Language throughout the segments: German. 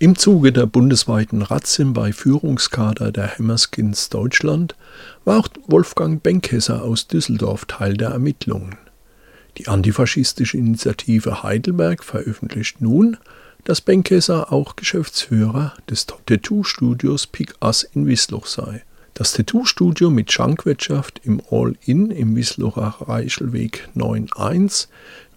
Im Zuge der bundesweiten Razzien bei Führungskader der Hammerskins Deutschland war auch Wolfgang Benkesser aus Düsseldorf Teil der Ermittlungen. Die antifaschistische Initiative Heidelberg veröffentlicht nun, dass Benkesser auch Geschäftsführer des Tattoo-Studios Pick Ass in Wiesloch sei. Das Tattoo-Studio mit Schankwirtschaft im All-In im Wieslocher Reichelweg 9.1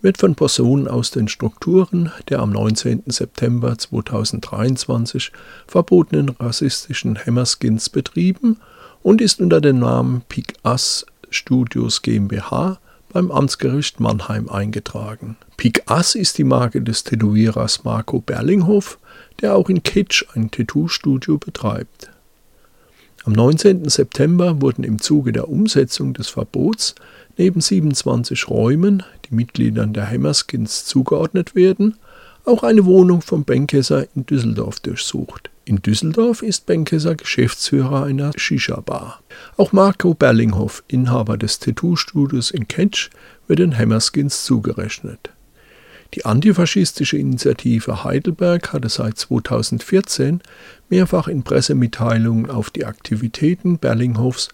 wird von Personen aus den Strukturen der am 19. September 2023 verbotenen rassistischen Hammerskins betrieben und ist unter dem Namen Pik Ass Studios GmbH beim Amtsgericht Mannheim eingetragen. Pik Ass ist die Marke des Tätowierers Marco Berlinghoff, der auch in Kitsch ein Tattoo-Studio betreibt. Am 19. September wurden im Zuge der Umsetzung des Verbots neben 27 Räumen, die Mitgliedern der Hammerskins zugeordnet werden, auch eine Wohnung von Benkesser in Düsseldorf durchsucht. In Düsseldorf ist Benkesser Geschäftsführer einer Shisha-Bar. Auch Marco Berlinghoff, Inhaber des Tattoo-Studios in Ketsch, wird den Hammerskins zugerechnet. Die antifaschistische Initiative Heidelberg hatte seit 2014 mehrfach in Pressemitteilungen auf die Aktivitäten Berlinghoffs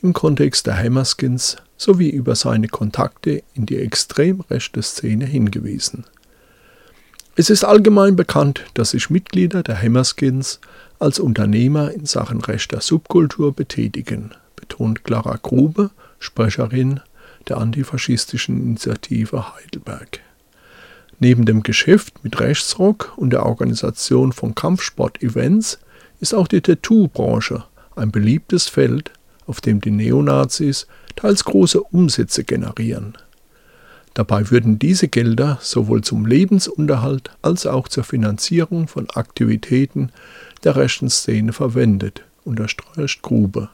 im Kontext der Hammerskins sowie über seine Kontakte in die extrem rechte Szene hingewiesen. Es ist allgemein bekannt, dass sich Mitglieder der Hammerskins als Unternehmer in Sachen rechter Subkultur betätigen, betont Clara Grube, Sprecherin der antifaschistischen Initiative Heidelberg. Neben dem Geschäft mit Rechtsrock und der Organisation von Kampfsport-Events ist auch die Tattoo-Branche ein beliebtes Feld, auf dem die Neonazis teils große Umsätze generieren. Dabei würden diese Gelder sowohl zum Lebensunterhalt als auch zur Finanzierung von Aktivitäten der rechten Szene verwendet, unterstreicht Grube.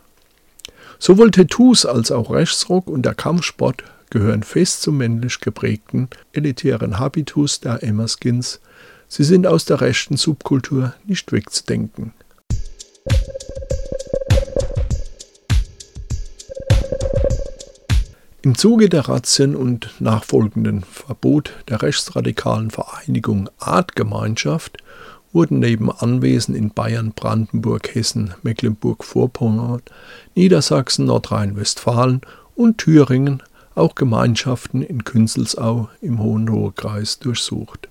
Sowohl Tattoos als auch Rechtsrock und der Kampfsport gehören fest zum männlich geprägten, elitären Habitus der Emmerskins. Sie sind aus der rechten Subkultur nicht wegzudenken. Im Zuge der Razzien und nachfolgenden Verbot der rechtsradikalen Vereinigung Artgemeinschaft wurden neben Anwesen in Bayern, Brandenburg, Hessen, Mecklenburg-Vorpommern, Niedersachsen, Nordrhein-Westfalen und Thüringen auch Gemeinschaften in Künzelsau im Hohenlohe-Kreis durchsucht.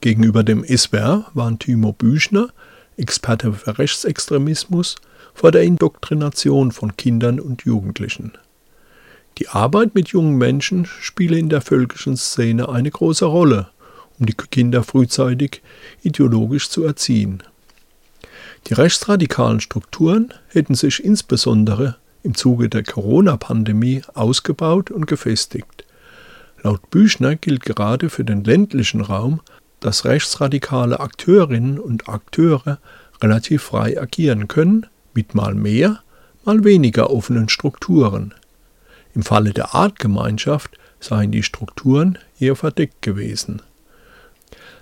Gegenüber dem SWR waren Timo Büchner, Experte für Rechtsextremismus, vor der Indoktrination von Kindern und Jugendlichen. Die Arbeit mit jungen Menschen spiele in der völkischen Szene eine große Rolle, um die Kinder frühzeitig ideologisch zu erziehen. Die rechtsradikalen Strukturen hätten sich insbesondere im Zuge der Corona-Pandemie ausgebaut und gefestigt. Laut Büchner gilt gerade für den ländlichen Raum, dass rechtsradikale Akteurinnen und Akteure relativ frei agieren können, mit mal mehr, mal weniger offenen Strukturen. Im Falle der Artgemeinschaft seien die Strukturen eher verdeckt gewesen.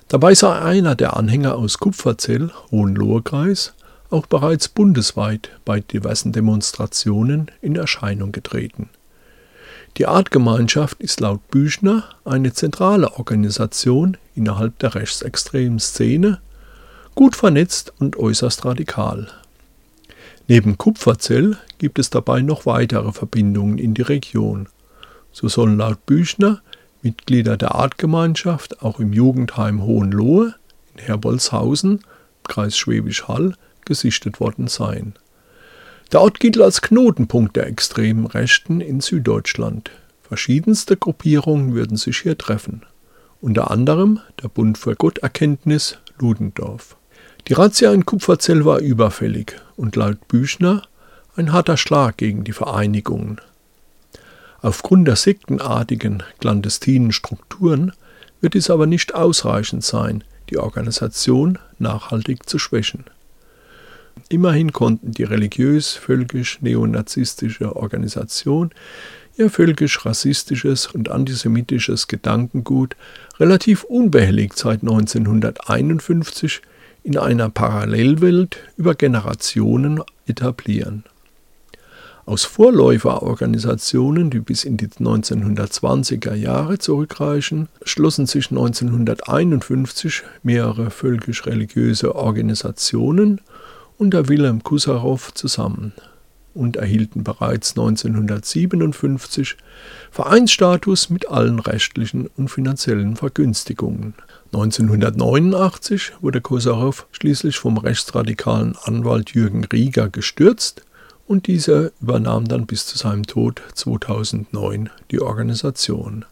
Dabei sei einer der Anhänger aus Kupferzell, Hohenlohe-Kreis, auch bereits bundesweit bei diversen Demonstrationen in Erscheinung getreten. Die Artgemeinschaft ist laut Büchner eine zentrale Organisation innerhalb der rechtsextremen Szene, gut vernetzt und äußerst radikal. Neben Kupferzell gibt es dabei noch weitere Verbindungen in die Region. So sollen laut Büchner Mitglieder der Artgemeinschaft auch im Jugendheim Hohenlohe in Herbolzhausen, Kreis Schwäbisch Hall, gesichtet worden sein. Der Ort gilt als Knotenpunkt der extremen Rechten in Süddeutschland. Verschiedenste Gruppierungen würden sich hier treffen, unter anderem der Bund für Gotterkenntnis Ludendorff. Die Razzia in Kupferzell war überfällig und laut Büchner ein harter Schlag gegen die Vereinigungen. Aufgrund der sektenartigen clandestinen Strukturen wird es aber nicht ausreichend sein, die Organisation nachhaltig zu schwächen. Immerhin konnten die religiös-völkisch-neonazistische Organisation ihr völkisch-rassistisches und antisemitisches Gedankengut relativ unbehelligt seit 1951 in einer Parallelwelt über Generationen etablieren. Aus Vorläuferorganisationen, die bis in die 1920er Jahre zurückreichen, schlossen sich 1951 mehrere völkisch-religiöse Organisationen unter Wilhelm Kusarow zusammen und erhielten bereits 1957 Vereinsstatus mit allen rechtlichen und finanziellen Vergünstigungen. 1989 wurde Kosarow schließlich vom rechtsradikalen Anwalt Jürgen Rieger gestürzt und dieser übernahm dann bis zu seinem Tod 2009 die Organisation.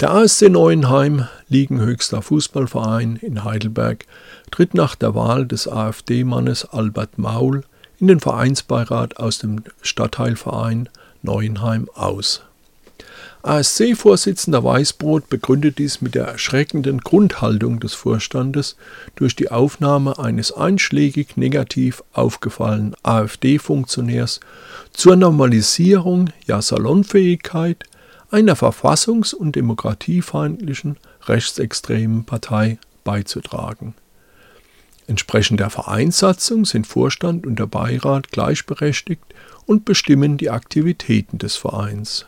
Der ASC Neuenheim, Liegenhöchster Fußballverein in Heidelberg, tritt nach der Wahl des AfD-Mannes Albert Maul in den Vereinsbeirat aus dem Stadtteilverein Neuenheim aus. ASC-Vorsitzender Weißbrot begründet dies mit der erschreckenden Grundhaltung des Vorstandes durch die Aufnahme eines einschlägig negativ aufgefallenen AfD-Funktionärs zur Normalisierung, ja Salonfähigkeit einer verfassungs- und demokratiefeindlichen rechtsextremen Partei beizutragen. Entsprechend der Vereinssatzung sind Vorstand und der Beirat gleichberechtigt und bestimmen die Aktivitäten des Vereins.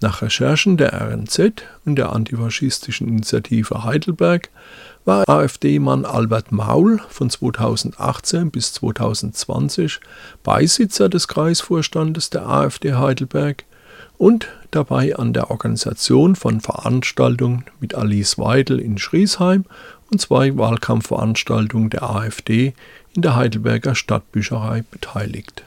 Nach Recherchen der RNZ und der antifaschistischen Initiative Heidelberg war AfD-Mann Albert Maul von 2018 bis 2020 Beisitzer des Kreisvorstandes der AfD Heidelberg und dabei an der Organisation von Veranstaltungen mit Alice Weidel in Schriesheim und zwei Wahlkampfveranstaltungen der AfD in der Heidelberger Stadtbücherei beteiligt